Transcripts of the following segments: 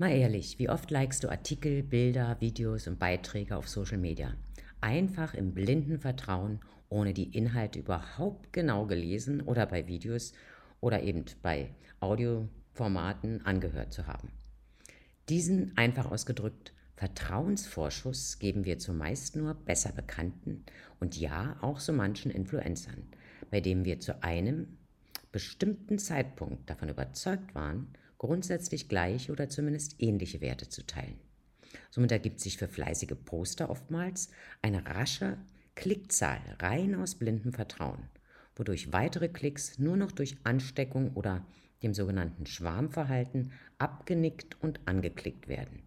Mal ehrlich, wie oft likest du Artikel, Bilder, Videos und Beiträge auf Social Media? Einfach im blinden Vertrauen, ohne die Inhalte überhaupt genau gelesen oder bei Videos oder eben bei Audioformaten angehört zu haben. Diesen einfach ausgedrückt Vertrauensvorschuss geben wir zumeist nur besser bekannten und ja auch so manchen Influencern, bei denen wir zu einem bestimmten Zeitpunkt davon überzeugt waren, grundsätzlich gleiche oder zumindest ähnliche Werte zu teilen. Somit ergibt sich für fleißige Poster oftmals eine rasche Klickzahl rein aus blindem Vertrauen, wodurch weitere Klicks nur noch durch Ansteckung oder dem sogenannten Schwarmverhalten abgenickt und angeklickt werden,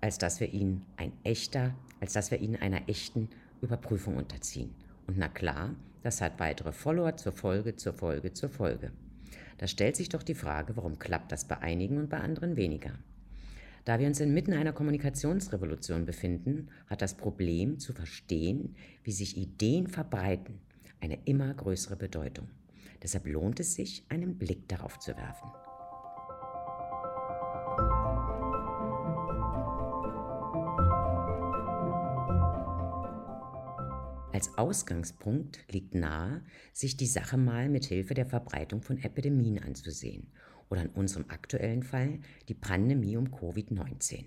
als dass wir ihnen ein echter, als dass wir ihnen einer echten Überprüfung unterziehen. Und na klar, das hat weitere Follower zur Folge, zur Folge, zur Folge. Da stellt sich doch die Frage, warum klappt das bei einigen und bei anderen weniger? Da wir uns inmitten einer Kommunikationsrevolution befinden, hat das Problem zu verstehen, wie sich Ideen verbreiten, eine immer größere Bedeutung. Deshalb lohnt es sich, einen Blick darauf zu werfen. Als Ausgangspunkt liegt nahe, sich die Sache mal mit Hilfe der Verbreitung von Epidemien anzusehen oder in unserem aktuellen Fall die Pandemie um Covid-19.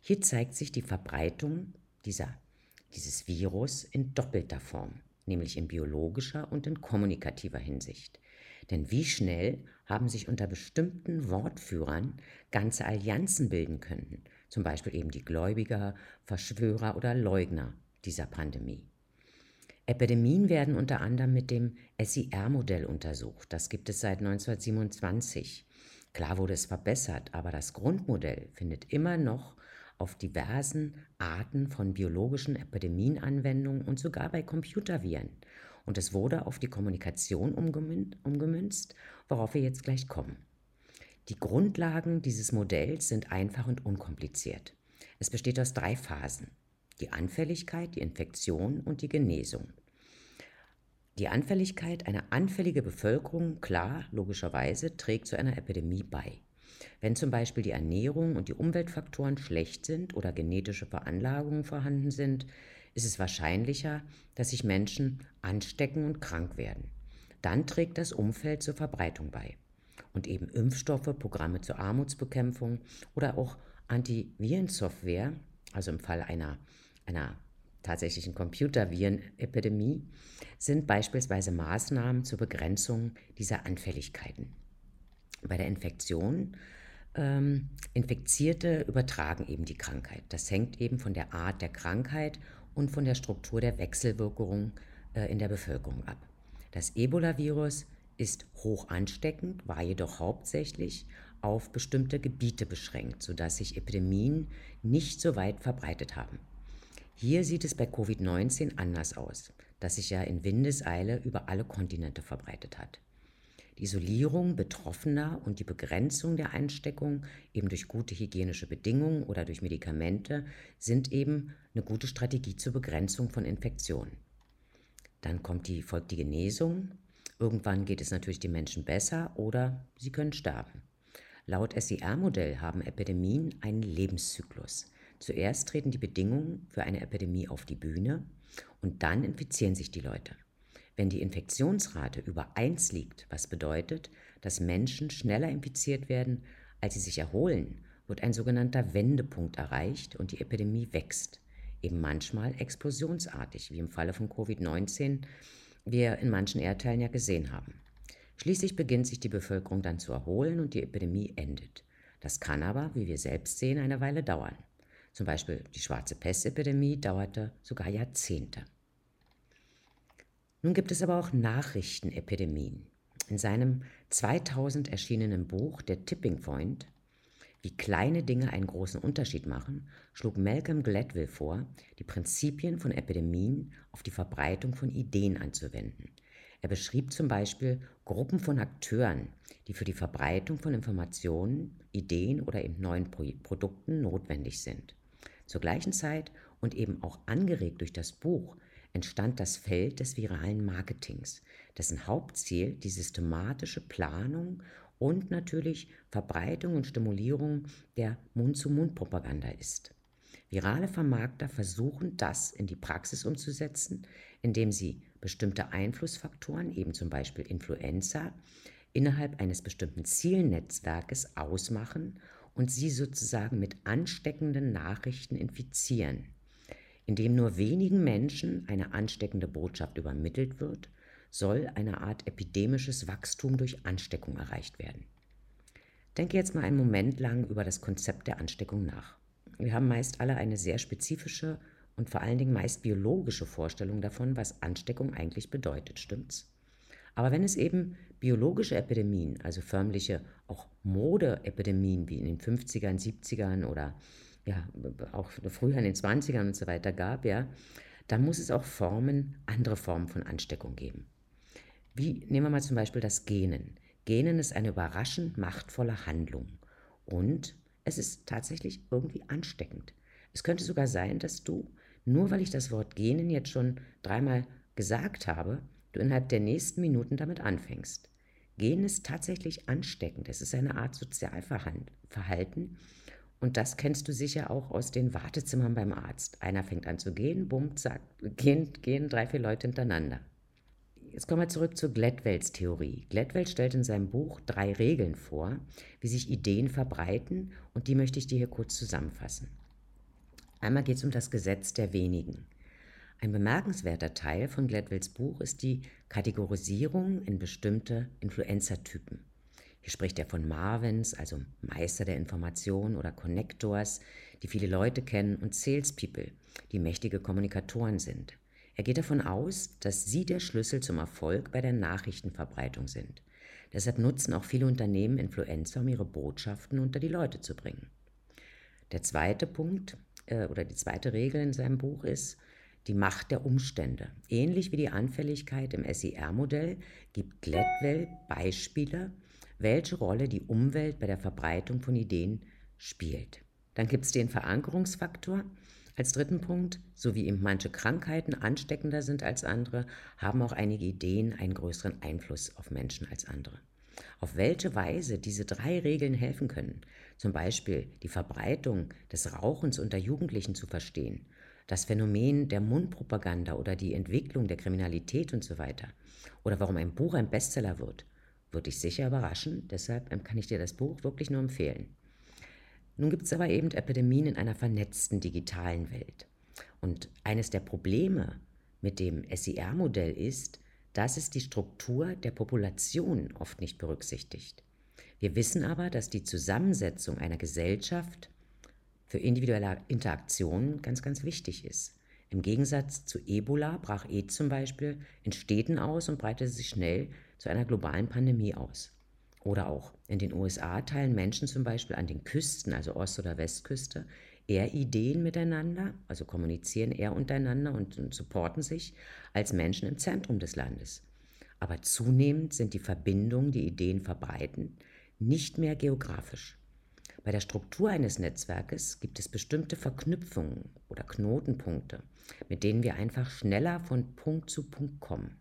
Hier zeigt sich die Verbreitung dieser, dieses Virus in doppelter Form, nämlich in biologischer und in kommunikativer Hinsicht. Denn wie schnell haben sich unter bestimmten Wortführern ganze Allianzen bilden können, zum Beispiel eben die Gläubiger, Verschwörer oder Leugner dieser Pandemie. Epidemien werden unter anderem mit dem SIR-Modell untersucht. Das gibt es seit 1927. Klar wurde es verbessert, aber das Grundmodell findet immer noch auf diversen Arten von biologischen Epidemien Anwendung und sogar bei Computerviren. Und es wurde auf die Kommunikation umgemünzt, worauf wir jetzt gleich kommen. Die Grundlagen dieses Modells sind einfach und unkompliziert. Es besteht aus drei Phasen die Anfälligkeit, die Infektion und die Genesung. Die Anfälligkeit, eine anfällige Bevölkerung, klar, logischerweise, trägt zu einer Epidemie bei. Wenn zum Beispiel die Ernährung und die Umweltfaktoren schlecht sind oder genetische Veranlagungen vorhanden sind, ist es wahrscheinlicher, dass sich Menschen anstecken und krank werden. Dann trägt das Umfeld zur Verbreitung bei. Und eben Impfstoffe, Programme zur Armutsbekämpfung oder auch Antivirensoftware, also im Fall einer einer tatsächlichen Computervirenepidemie sind beispielsweise Maßnahmen zur Begrenzung dieser Anfälligkeiten. Bei der Infektion ähm, Infizierte übertragen eben die Krankheit. Das hängt eben von der Art der Krankheit und von der Struktur der Wechselwirkung äh, in der Bevölkerung ab. Das Ebola-Virus ist hoch ansteckend, war jedoch hauptsächlich auf bestimmte Gebiete beschränkt, sodass sich Epidemien nicht so weit verbreitet haben. Hier sieht es bei Covid-19 anders aus, das sich ja in Windeseile über alle Kontinente verbreitet hat. Die Isolierung Betroffener und die Begrenzung der Einsteckung eben durch gute hygienische Bedingungen oder durch Medikamente sind eben eine gute Strategie zur Begrenzung von Infektionen. Dann kommt die, folgt die Genesung. Irgendwann geht es natürlich den Menschen besser oder sie können sterben. Laut SIR-Modell haben Epidemien einen Lebenszyklus. Zuerst treten die Bedingungen für eine Epidemie auf die Bühne und dann infizieren sich die Leute. Wenn die Infektionsrate über 1 liegt, was bedeutet, dass Menschen schneller infiziert werden, als sie sich erholen, wird ein sogenannter Wendepunkt erreicht und die Epidemie wächst. Eben manchmal explosionsartig, wie im Falle von Covid-19 wir in manchen Erdteilen ja gesehen haben. Schließlich beginnt sich die Bevölkerung dann zu erholen und die Epidemie endet. Das kann aber, wie wir selbst sehen, eine Weile dauern. Zum Beispiel die schwarze Pestepidemie dauerte sogar Jahrzehnte. Nun gibt es aber auch Nachrichtenepidemien. In seinem 2000 erschienenen Buch Der Tipping Point, wie kleine Dinge einen großen Unterschied machen, schlug Malcolm Gladwell vor, die Prinzipien von Epidemien auf die Verbreitung von Ideen anzuwenden. Er beschrieb zum Beispiel Gruppen von Akteuren, die für die Verbreitung von Informationen, Ideen oder eben neuen Produkten notwendig sind. Zur gleichen Zeit und eben auch angeregt durch das Buch entstand das Feld des viralen Marketings, dessen Hauptziel die systematische Planung und natürlich Verbreitung und Stimulierung der Mund-zu-Mund-Propaganda ist. Virale Vermarkter versuchen das in die Praxis umzusetzen, indem sie bestimmte Einflussfaktoren, eben zum Beispiel Influenza, innerhalb eines bestimmten Zielnetzwerkes ausmachen und sie sozusagen mit ansteckenden Nachrichten infizieren. Indem nur wenigen Menschen eine ansteckende Botschaft übermittelt wird, soll eine Art epidemisches Wachstum durch Ansteckung erreicht werden. Denke jetzt mal einen Moment lang über das Konzept der Ansteckung nach. Wir haben meist alle eine sehr spezifische und vor allen Dingen meist biologische Vorstellung davon, was Ansteckung eigentlich bedeutet, stimmt's? Aber wenn es eben biologische Epidemien, also förmliche auch Modeepidemien wie in den 50ern, 70ern oder ja, auch früher in den 20ern und so weiter gab, ja, dann muss es auch Formen, andere Formen von Ansteckung geben. Wie nehmen wir mal zum Beispiel das Genen. Genen ist eine überraschend machtvolle Handlung und es ist tatsächlich irgendwie ansteckend. Es könnte sogar sein, dass du, nur weil ich das Wort Genen jetzt schon dreimal gesagt habe, du innerhalb der nächsten Minuten damit anfängst. Gehen ist tatsächlich ansteckend. Es ist eine Art Sozialverhalten. Und das kennst du sicher auch aus den Wartezimmern beim Arzt. Einer fängt an zu gehen, bumm, zack, gehen, gehen drei, vier Leute hintereinander. Jetzt kommen wir zurück zur Gladwells Theorie. Gladwell stellt in seinem Buch drei Regeln vor, wie sich Ideen verbreiten und die möchte ich dir hier kurz zusammenfassen. Einmal geht es um das Gesetz der wenigen. Ein bemerkenswerter Teil von Gladwells Buch ist die Kategorisierung in bestimmte Influencer-Typen. Hier spricht er von Marvins, also Meister der Information oder Connectors, die viele Leute kennen, und Salespeople, die mächtige Kommunikatoren sind. Er geht davon aus, dass sie der Schlüssel zum Erfolg bei der Nachrichtenverbreitung sind. Deshalb nutzen auch viele Unternehmen Influencer, um ihre Botschaften unter die Leute zu bringen. Der zweite Punkt äh, oder die zweite Regel in seinem Buch ist, die Macht der Umstände. Ähnlich wie die Anfälligkeit im SIR-Modell gibt Gladwell Beispiele, welche Rolle die Umwelt bei der Verbreitung von Ideen spielt. Dann gibt es den Verankerungsfaktor. Als dritten Punkt, so wie eben manche Krankheiten ansteckender sind als andere, haben auch einige Ideen einen größeren Einfluss auf Menschen als andere. Auf welche Weise diese drei Regeln helfen können, zum Beispiel die Verbreitung des Rauchens unter Jugendlichen zu verstehen, das Phänomen der Mundpropaganda oder die Entwicklung der Kriminalität und so weiter, oder warum ein Buch ein Bestseller wird, würde dich sicher überraschen, deshalb kann ich dir das Buch wirklich nur empfehlen. Nun gibt es aber eben Epidemien in einer vernetzten digitalen Welt. Und eines der Probleme mit dem SIR-Modell ist, dass es die Struktur der Population oft nicht berücksichtigt. Wir wissen aber, dass die Zusammensetzung einer Gesellschaft für individuelle Interaktionen ganz, ganz wichtig ist. Im Gegensatz zu Ebola brach E zum Beispiel in Städten aus und breitete sich schnell zu einer globalen Pandemie aus. Oder auch in den USA teilen Menschen zum Beispiel an den Küsten, also Ost- oder Westküste, eher Ideen miteinander, also kommunizieren eher untereinander und, und supporten sich, als Menschen im Zentrum des Landes. Aber zunehmend sind die Verbindungen, die Ideen verbreiten, nicht mehr geografisch. Bei der Struktur eines Netzwerkes gibt es bestimmte Verknüpfungen oder Knotenpunkte, mit denen wir einfach schneller von Punkt zu Punkt kommen.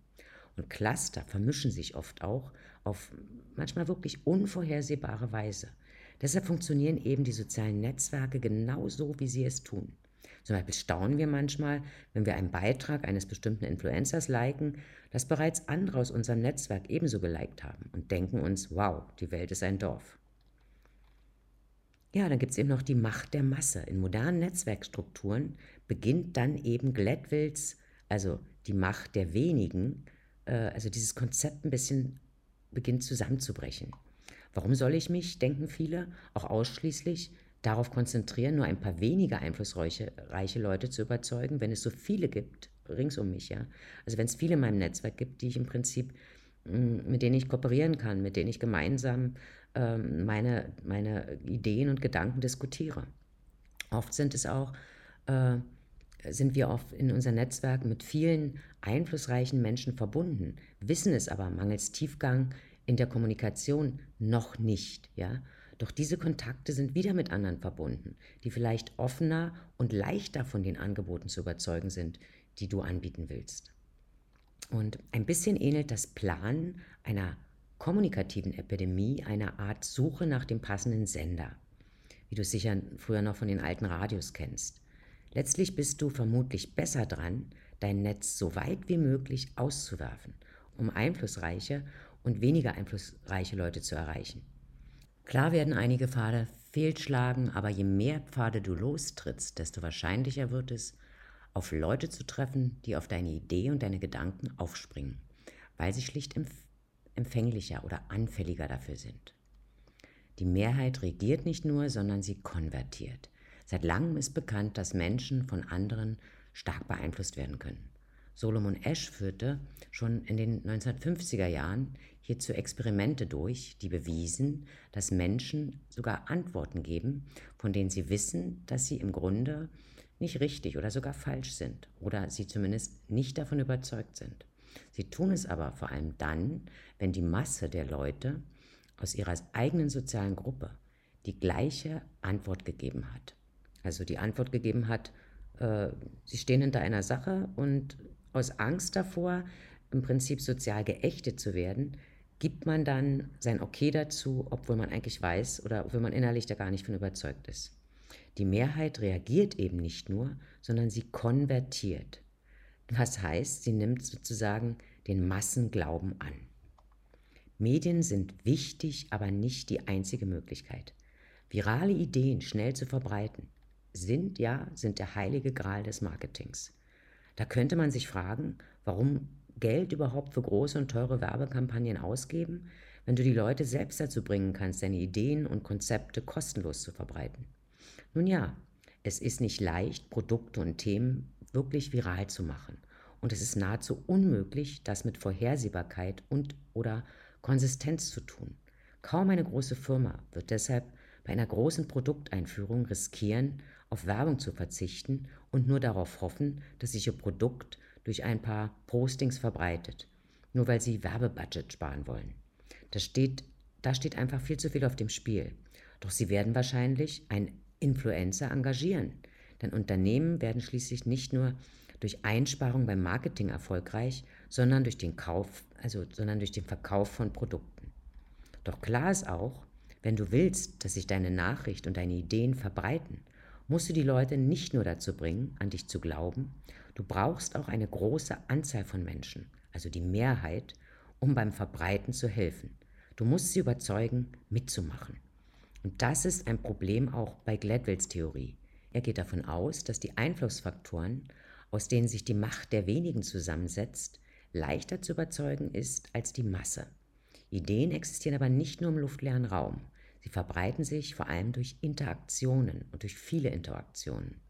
Und Cluster vermischen sich oft auch auf manchmal wirklich unvorhersehbare Weise. Deshalb funktionieren eben die sozialen Netzwerke genauso, wie sie es tun. Zum Beispiel staunen wir manchmal, wenn wir einen Beitrag eines bestimmten Influencers liken, dass bereits andere aus unserem Netzwerk ebenso geliked haben und denken uns, wow, die Welt ist ein Dorf. Ja, dann gibt es eben noch die Macht der Masse. In modernen Netzwerkstrukturen beginnt dann eben Gladwills, also die Macht der wenigen, äh, also dieses Konzept ein bisschen beginnt zusammenzubrechen. Warum soll ich mich, denken viele, auch ausschließlich darauf konzentrieren, nur ein paar weniger einflussreiche Leute zu überzeugen, wenn es so viele gibt, rings um mich, ja. Also wenn es viele in meinem Netzwerk gibt, die ich im Prinzip, mm, mit denen ich kooperieren kann, mit denen ich gemeinsam ähm, meine, meine Ideen und Gedanken diskutiere. Oft sind es auch äh, sind wir oft in unser Netzwerk mit vielen einflussreichen Menschen verbunden, wissen es aber mangels Tiefgang in der Kommunikation noch nicht, ja. Doch diese Kontakte sind wieder mit anderen verbunden, die vielleicht offener und leichter von den Angeboten zu überzeugen sind, die du anbieten willst. Und ein bisschen ähnelt das Planen einer kommunikativen Epidemie eine Art Suche nach dem passenden Sender, wie du es sicher früher noch von den alten Radios kennst. Letztlich bist du vermutlich besser dran, dein Netz so weit wie möglich auszuwerfen, um einflussreiche und weniger einflussreiche Leute zu erreichen. Klar werden einige Pfade fehlschlagen, aber je mehr Pfade du lostrittst, desto wahrscheinlicher wird es, auf Leute zu treffen, die auf deine Idee und deine Gedanken aufspringen, weil sie schlicht empfänglicher oder anfälliger dafür sind. Die Mehrheit regiert nicht nur, sondern sie konvertiert. Seit langem ist bekannt, dass Menschen von anderen stark beeinflusst werden können. Solomon Ash führte schon in den 1950er Jahren hierzu Experimente durch, die bewiesen, dass Menschen sogar Antworten geben, von denen sie wissen, dass sie im Grunde nicht richtig oder sogar falsch sind oder sie zumindest nicht davon überzeugt sind. Sie tun es aber vor allem dann, wenn die Masse der Leute aus ihrer eigenen sozialen Gruppe die gleiche Antwort gegeben hat. Also die Antwort gegeben hat, äh, sie stehen hinter einer Sache und aus Angst davor, im Prinzip sozial geächtet zu werden, gibt man dann sein Okay dazu, obwohl man eigentlich weiß oder obwohl man innerlich da gar nicht von überzeugt ist. Die Mehrheit reagiert eben nicht nur, sondern sie konvertiert. Was heißt, sie nimmt sozusagen den Massenglauben an. Medien sind wichtig, aber nicht die einzige Möglichkeit. Virale Ideen schnell zu verbreiten sind ja sind der heilige Gral des Marketings. Da könnte man sich fragen, warum Geld überhaupt für große und teure Werbekampagnen ausgeben, wenn du die Leute selbst dazu bringen kannst, deine Ideen und Konzepte kostenlos zu verbreiten. Nun ja, es ist nicht leicht, Produkte und Themen wirklich viral zu machen. Und es ist nahezu unmöglich, das mit Vorhersehbarkeit und oder Konsistenz zu tun. Kaum eine große Firma wird deshalb bei einer großen Produkteinführung riskieren, auf Werbung zu verzichten und nur darauf hoffen, dass sich ihr Produkt durch ein paar Postings verbreitet, nur weil sie Werbebudget sparen wollen. Da steht, da steht einfach viel zu viel auf dem Spiel. Doch sie werden wahrscheinlich einen Influencer engagieren, denn Unternehmen werden schließlich nicht nur durch Einsparung beim Marketing erfolgreich, sondern durch den Kauf, also sondern durch den Verkauf von Produkten. Doch klar ist auch, wenn du willst, dass sich deine Nachricht und deine Ideen verbreiten, musst du die Leute nicht nur dazu bringen, an dich zu glauben, du brauchst auch eine große Anzahl von Menschen, also die Mehrheit, um beim Verbreiten zu helfen. Du musst sie überzeugen, mitzumachen. Und das ist ein Problem auch bei Gladwells Theorie. Er geht davon aus, dass die Einflussfaktoren aus denen sich die Macht der wenigen zusammensetzt, leichter zu überzeugen ist als die Masse. Ideen existieren aber nicht nur im luftleeren Raum. Sie verbreiten sich vor allem durch Interaktionen und durch viele Interaktionen.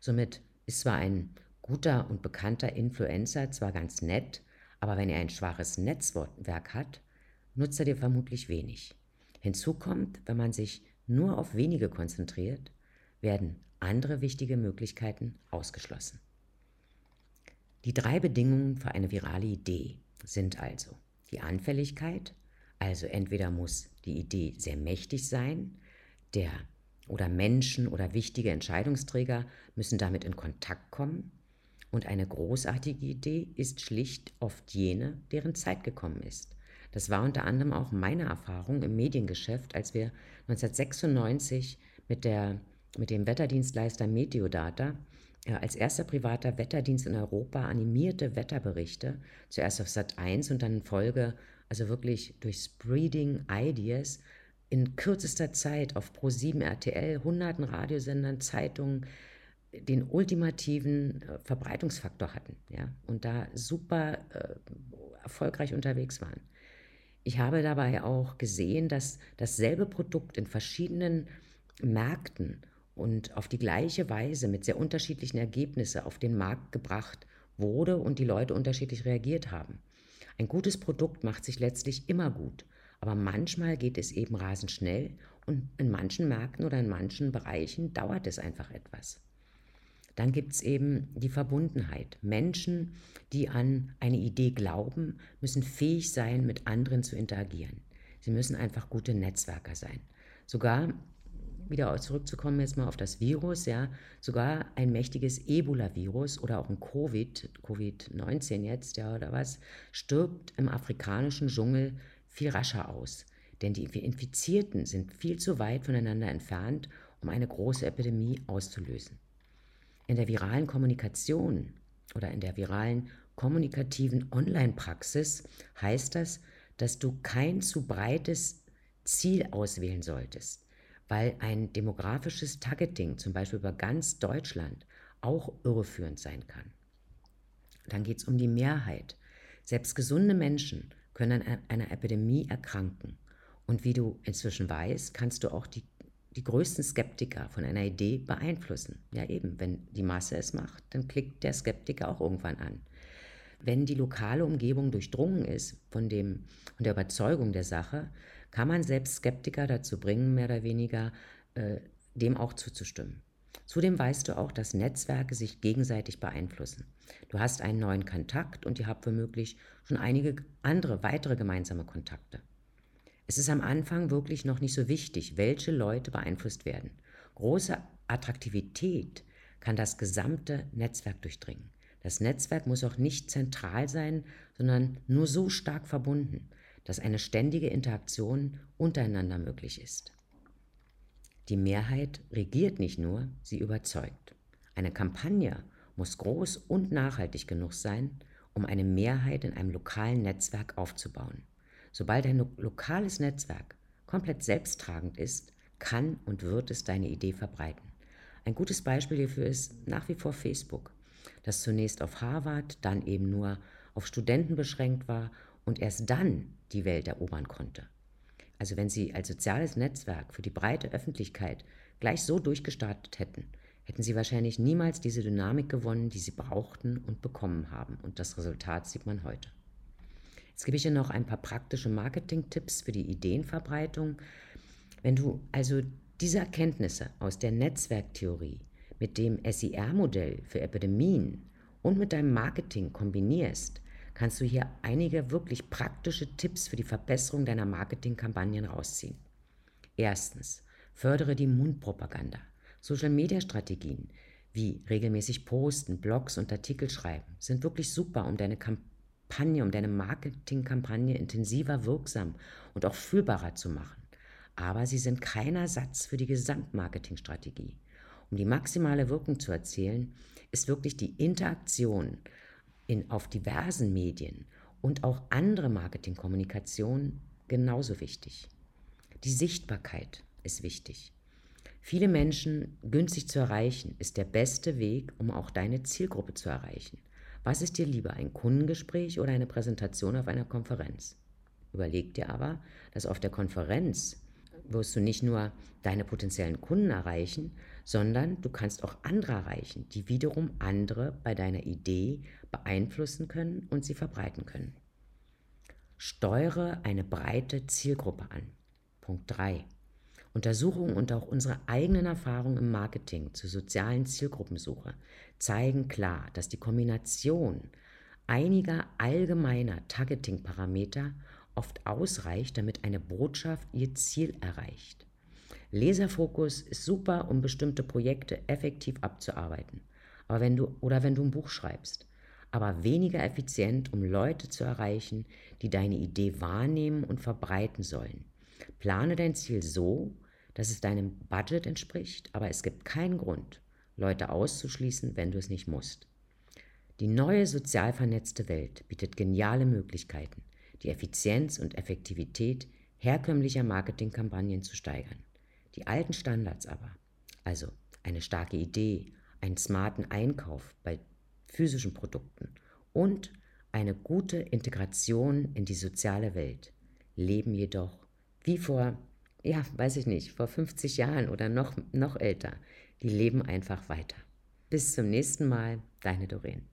Somit ist zwar ein guter und bekannter Influencer zwar ganz nett, aber wenn er ein schwaches Netzwerk hat, nutzt er dir vermutlich wenig. Hinzu kommt, wenn man sich nur auf wenige konzentriert, werden andere wichtige Möglichkeiten ausgeschlossen. Die drei Bedingungen für eine virale Idee sind also die Anfälligkeit, also entweder muss die Idee sehr mächtig sein, der oder Menschen oder wichtige Entscheidungsträger müssen damit in Kontakt kommen und eine großartige Idee ist schlicht oft jene, deren Zeit gekommen ist. Das war unter anderem auch meine Erfahrung im Mediengeschäft, als wir 1996 mit, der, mit dem Wetterdienstleister Meteodata als erster privater Wetterdienst in Europa animierte Wetterberichte, zuerst auf Sat 1 und dann in Folge, also wirklich durch Spreading Ideas, in kürzester Zeit auf Pro7 RTL, hunderten Radiosendern, Zeitungen den ultimativen äh, Verbreitungsfaktor hatten ja, und da super äh, erfolgreich unterwegs waren. Ich habe dabei auch gesehen, dass dasselbe Produkt in verschiedenen Märkten und auf die gleiche Weise mit sehr unterschiedlichen Ergebnissen auf den Markt gebracht wurde und die Leute unterschiedlich reagiert haben. Ein gutes Produkt macht sich letztlich immer gut, aber manchmal geht es eben rasend schnell und in manchen Märkten oder in manchen Bereichen dauert es einfach etwas. Dann gibt es eben die Verbundenheit. Menschen, die an eine Idee glauben, müssen fähig sein, mit anderen zu interagieren. Sie müssen einfach gute Netzwerker sein. Sogar wieder zurückzukommen jetzt mal auf das Virus, ja, sogar ein mächtiges Ebola-Virus oder auch ein Covid, Covid-19 jetzt, ja, oder was, stirbt im afrikanischen Dschungel viel rascher aus, denn die Infizierten sind viel zu weit voneinander entfernt, um eine große Epidemie auszulösen. In der viralen Kommunikation oder in der viralen kommunikativen Online-Praxis heißt das, dass du kein zu breites Ziel auswählen solltest, weil ein demografisches Targeting, zum Beispiel über ganz Deutschland, auch irreführend sein kann. Dann geht es um die Mehrheit. Selbst gesunde Menschen können an einer Epidemie erkranken. Und wie du inzwischen weißt, kannst du auch die, die größten Skeptiker von einer Idee beeinflussen. Ja eben, wenn die Masse es macht, dann klickt der Skeptiker auch irgendwann an. Wenn die lokale Umgebung durchdrungen ist von, dem, von der Überzeugung der Sache, kann man selbst Skeptiker dazu bringen, mehr oder weniger äh, dem auch zuzustimmen. Zudem weißt du auch, dass Netzwerke sich gegenseitig beeinflussen. Du hast einen neuen Kontakt und ihr habt womöglich schon einige andere, weitere gemeinsame Kontakte. Es ist am Anfang wirklich noch nicht so wichtig, welche Leute beeinflusst werden. Große Attraktivität kann das gesamte Netzwerk durchdringen. Das Netzwerk muss auch nicht zentral sein, sondern nur so stark verbunden, dass eine ständige Interaktion untereinander möglich ist. Die Mehrheit regiert nicht nur, sie überzeugt. Eine Kampagne muss groß und nachhaltig genug sein, um eine Mehrheit in einem lokalen Netzwerk aufzubauen. Sobald ein lo lokales Netzwerk komplett selbsttragend ist, kann und wird es deine Idee verbreiten. Ein gutes Beispiel hierfür ist nach wie vor Facebook, das zunächst auf Harvard, dann eben nur auf Studenten beschränkt war und erst dann die Welt erobern konnte. Also wenn sie als soziales Netzwerk für die breite Öffentlichkeit gleich so durchgestartet hätten, hätten sie wahrscheinlich niemals diese Dynamik gewonnen, die sie brauchten und bekommen haben. Und das Resultat sieht man heute. Jetzt gebe ich dir noch ein paar praktische Marketing-Tipps für die Ideenverbreitung. Wenn du also diese Erkenntnisse aus der Netzwerktheorie mit dem SIR-Modell für Epidemien und mit deinem Marketing kombinierst, kannst du hier einige wirklich praktische Tipps für die Verbesserung deiner Marketingkampagnen rausziehen. Erstens, fördere die Mundpropaganda. Social-Media-Strategien wie regelmäßig posten, Blogs und Artikel schreiben sind wirklich super, um deine Kampagne, um deine Marketingkampagne intensiver, wirksam und auch fühlbarer zu machen. Aber sie sind kein Ersatz für die Gesamtmarketingstrategie. Um die maximale Wirkung zu erzielen, ist wirklich die Interaktion in, auf diversen Medien und auch andere Marketingkommunikation genauso wichtig. Die Sichtbarkeit ist wichtig. Viele Menschen günstig zu erreichen, ist der beste Weg, um auch deine Zielgruppe zu erreichen. Was ist dir lieber, ein Kundengespräch oder eine Präsentation auf einer Konferenz? Überleg dir aber, dass auf der Konferenz wirst du nicht nur deine potenziellen Kunden erreichen, sondern du kannst auch andere erreichen, die wiederum andere bei deiner Idee beeinflussen können und sie verbreiten können. Steuere eine breite Zielgruppe an. Punkt 3. Untersuchungen und auch unsere eigenen Erfahrungen im Marketing zur sozialen Zielgruppensuche zeigen klar, dass die Kombination einiger allgemeiner Targeting-Parameter oft ausreicht, damit eine Botschaft ihr Ziel erreicht. Laserfokus ist super, um bestimmte Projekte effektiv abzuarbeiten. Aber wenn du, oder wenn du ein Buch schreibst, aber weniger effizient, um Leute zu erreichen, die deine Idee wahrnehmen und verbreiten sollen. Plane dein Ziel so, dass es deinem Budget entspricht, aber es gibt keinen Grund, Leute auszuschließen, wenn du es nicht musst. Die neue sozial vernetzte Welt bietet geniale Möglichkeiten, die Effizienz und Effektivität herkömmlicher Marketingkampagnen zu steigern. Die alten Standards aber, also eine starke Idee, einen smarten Einkauf bei physischen Produkten und eine gute Integration in die soziale Welt, leben jedoch wie vor ja, weiß ich nicht, vor 50 Jahren oder noch, noch älter, die leben einfach weiter. Bis zum nächsten Mal, deine Doreen.